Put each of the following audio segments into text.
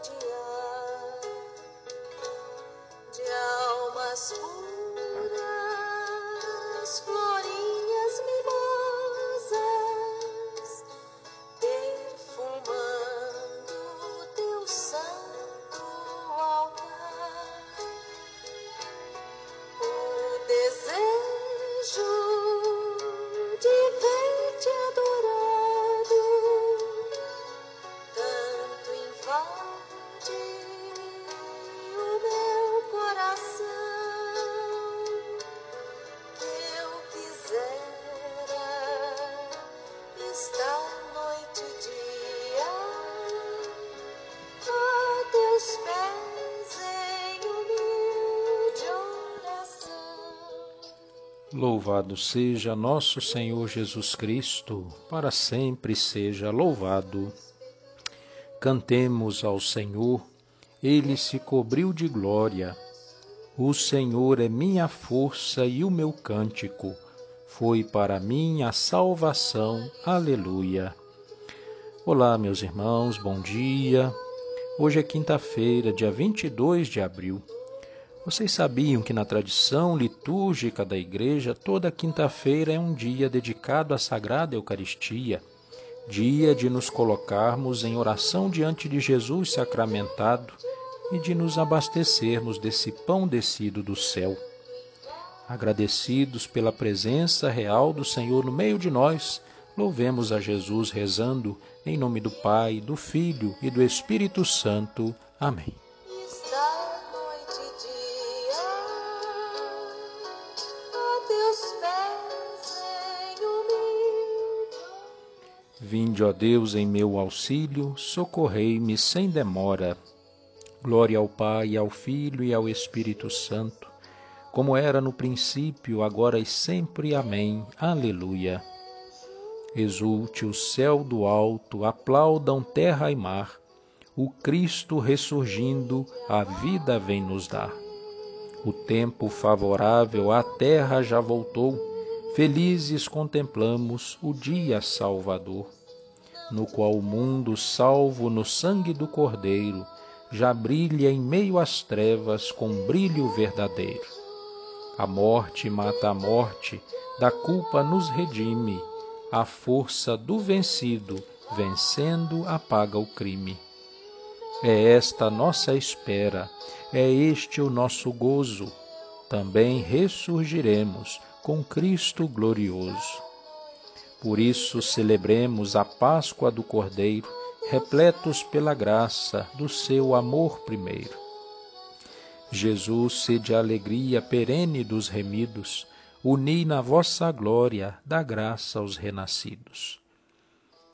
dia Louvado seja nosso Senhor Jesus Cristo, para sempre seja louvado. Cantemos ao Senhor, ele se cobriu de glória. O Senhor é minha força e o meu cântico, foi para mim a salvação. Aleluia. Olá, meus irmãos, bom dia. Hoje é quinta-feira, dia 22 de abril. Vocês sabiam que na tradição litúrgica da Igreja, toda quinta-feira é um dia dedicado à Sagrada Eucaristia, dia de nos colocarmos em oração diante de Jesus sacramentado e de nos abastecermos desse pão descido do céu. Agradecidos pela presença real do Senhor no meio de nós, louvemos a Jesus rezando em nome do Pai, do Filho e do Espírito Santo. Amém. Vinde, ó Deus, em meu auxílio, socorrei-me sem demora. Glória ao Pai, ao Filho e ao Espírito Santo, como era no princípio, agora e sempre. Amém. Aleluia. Exulte o céu do alto, aplaudam terra e mar. O Cristo ressurgindo, a vida vem nos dar. O tempo favorável à terra já voltou, felizes contemplamos o dia salvador no qual o mundo, salvo no sangue do Cordeiro, já brilha em meio às trevas com brilho verdadeiro. A morte mata a morte, da culpa nos redime, a força do vencido, vencendo, apaga o crime. É esta nossa espera, é este o nosso gozo. Também ressurgiremos com Cristo glorioso. Por isso celebremos a Páscoa do Cordeiro, repletos pela graça do seu amor primeiro. Jesus, sede a alegria perene dos remidos, uni na vossa glória da graça aos renascidos.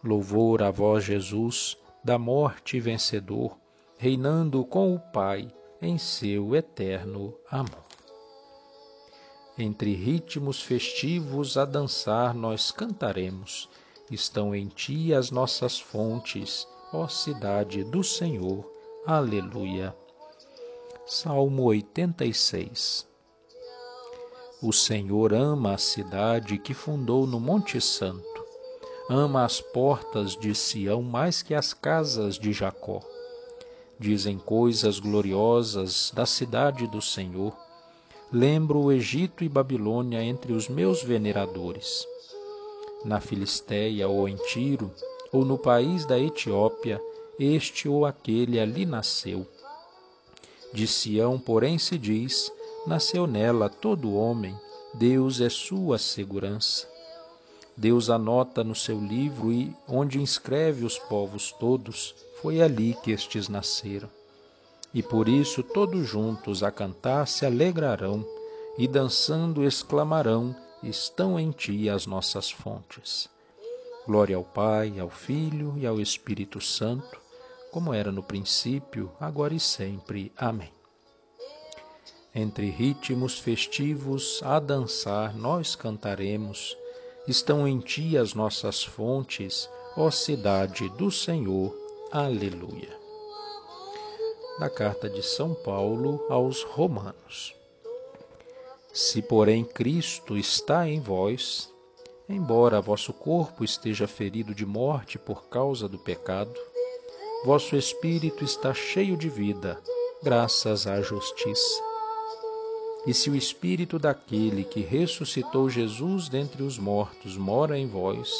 Louvor a vós, Jesus, da morte vencedor, reinando com o Pai em seu eterno amor. Entre ritmos festivos a dançar nós cantaremos. Estão em ti as nossas fontes, ó cidade do Senhor. Aleluia. Salmo 86 O Senhor ama a cidade que fundou no Monte Santo. Ama as portas de Sião mais que as casas de Jacó. Dizem coisas gloriosas da cidade do Senhor lembro o Egito e Babilônia entre os meus veneradores. Na Filisteia ou em Tiro, ou no país da Etiópia, este ou aquele ali nasceu. De Sião, porém, se diz: nasceu nela todo homem, Deus é sua segurança. Deus anota no seu livro e, onde inscreve os povos todos, foi ali que estes nasceram e por isso todos juntos a cantar se alegrarão e dançando exclamarão: Estão em ti as nossas fontes. Glória ao Pai, ao Filho e ao Espírito Santo, como era no princípio, agora e sempre. Amém. Entre ritmos festivos a dançar nós cantaremos, estão em ti as nossas fontes, ó cidade do Senhor. Aleluia da carta de São Paulo aos Romanos. Se, porém, Cristo está em vós, embora vosso corpo esteja ferido de morte por causa do pecado, vosso espírito está cheio de vida, graças à justiça. E se o espírito daquele que ressuscitou Jesus dentre os mortos mora em vós,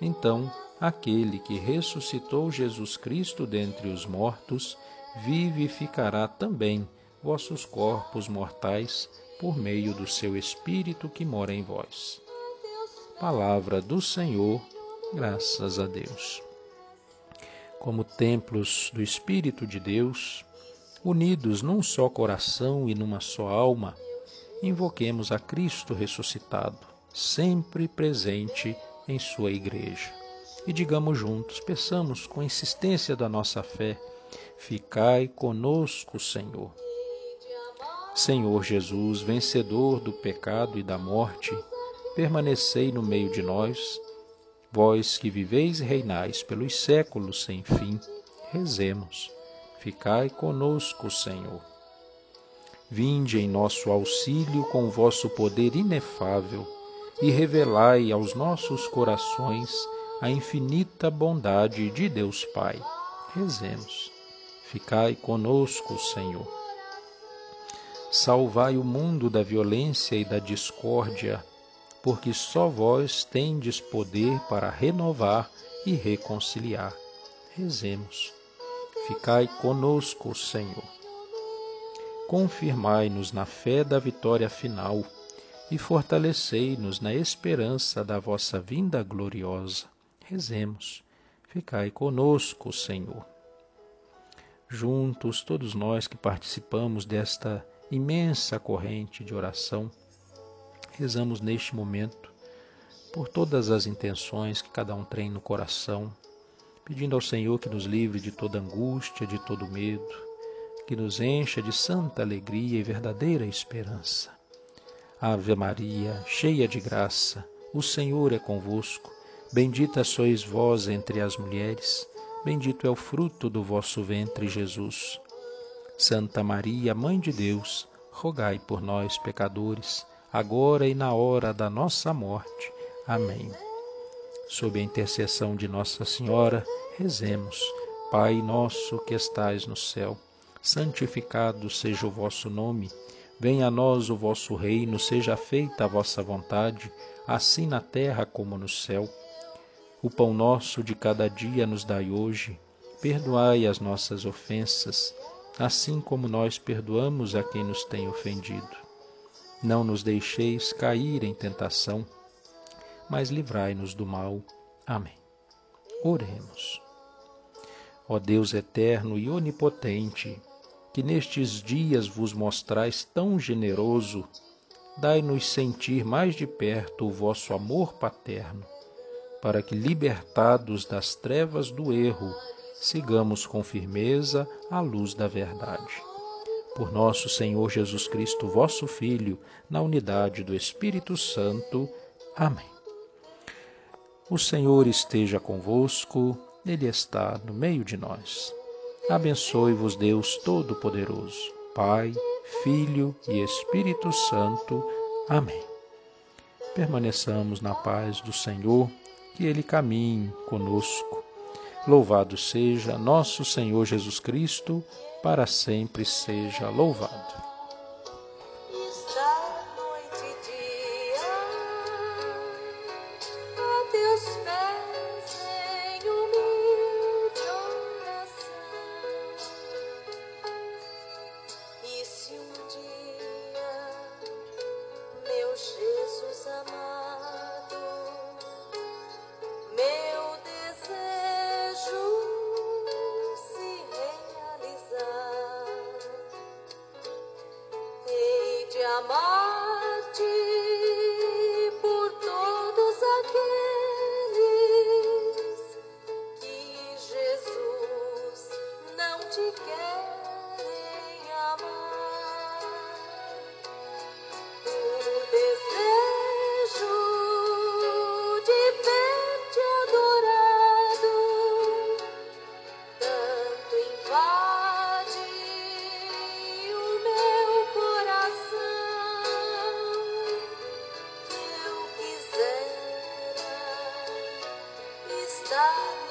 então aquele que ressuscitou Jesus Cristo dentre os mortos vivificará também vossos corpos mortais por meio do seu Espírito que mora em vós. Palavra do Senhor, graças a Deus. Como templos do Espírito de Deus, unidos num só coração e numa só alma, invoquemos a Cristo ressuscitado, sempre presente em Sua Igreja. E digamos juntos, peçamos com insistência da nossa fé Ficai conosco, Senhor. Senhor Jesus, vencedor do pecado e da morte, permanecei no meio de nós, vós que viveis e reinais pelos séculos sem fim, rezemos. Ficai conosco, Senhor. Vinde em nosso auxílio com o vosso poder inefável e revelai aos nossos corações a infinita bondade de Deus Pai. Rezemos. Ficai conosco, Senhor. Salvai o mundo da violência e da discórdia, porque só vós tendes poder para renovar e reconciliar. Rezemos. Ficai conosco, Senhor. Confirmai-nos na fé da vitória final e fortalecei-nos na esperança da vossa vinda gloriosa. Rezemos. Ficai conosco, Senhor. Juntos, todos nós que participamos desta imensa corrente de oração, rezamos neste momento por todas as intenções que cada um tem no coração, pedindo ao Senhor que nos livre de toda angústia, de todo medo, que nos encha de santa alegria e verdadeira esperança. Ave Maria, cheia de graça, o Senhor é convosco. Bendita sois vós entre as mulheres, bendito é o fruto do vosso ventre, Jesus. Santa Maria, Mãe de Deus, rogai por nós, pecadores, agora e na hora da nossa morte. Amém. Sob a intercessão de Nossa Senhora, rezemos. Pai nosso que estais no céu, santificado seja o vosso nome. Venha a nós o vosso reino, seja feita a vossa vontade, assim na terra como no céu. O pão nosso de cada dia nos dai hoje. Perdoai as nossas ofensas, assim como nós perdoamos a quem nos tem ofendido. Não nos deixeis cair em tentação, mas livrai-nos do mal. Amém. Oremos. Ó Deus eterno e onipotente, que nestes dias vos mostrais tão generoso, dai-nos sentir mais de perto o vosso amor paterno para que, libertados das trevas do erro, sigamos com firmeza a luz da verdade. Por nosso Senhor Jesus Cristo, vosso Filho, na unidade do Espírito Santo. Amém. O Senhor esteja convosco, Ele está no meio de nós. Abençoe-vos, Deus Todo-Poderoso, Pai, Filho e Espírito Santo. Amém. Permaneçamos na paz do Senhor que Ele caminhe conosco. Louvado seja nosso Senhor Jesus Cristo, para sempre seja louvado. love.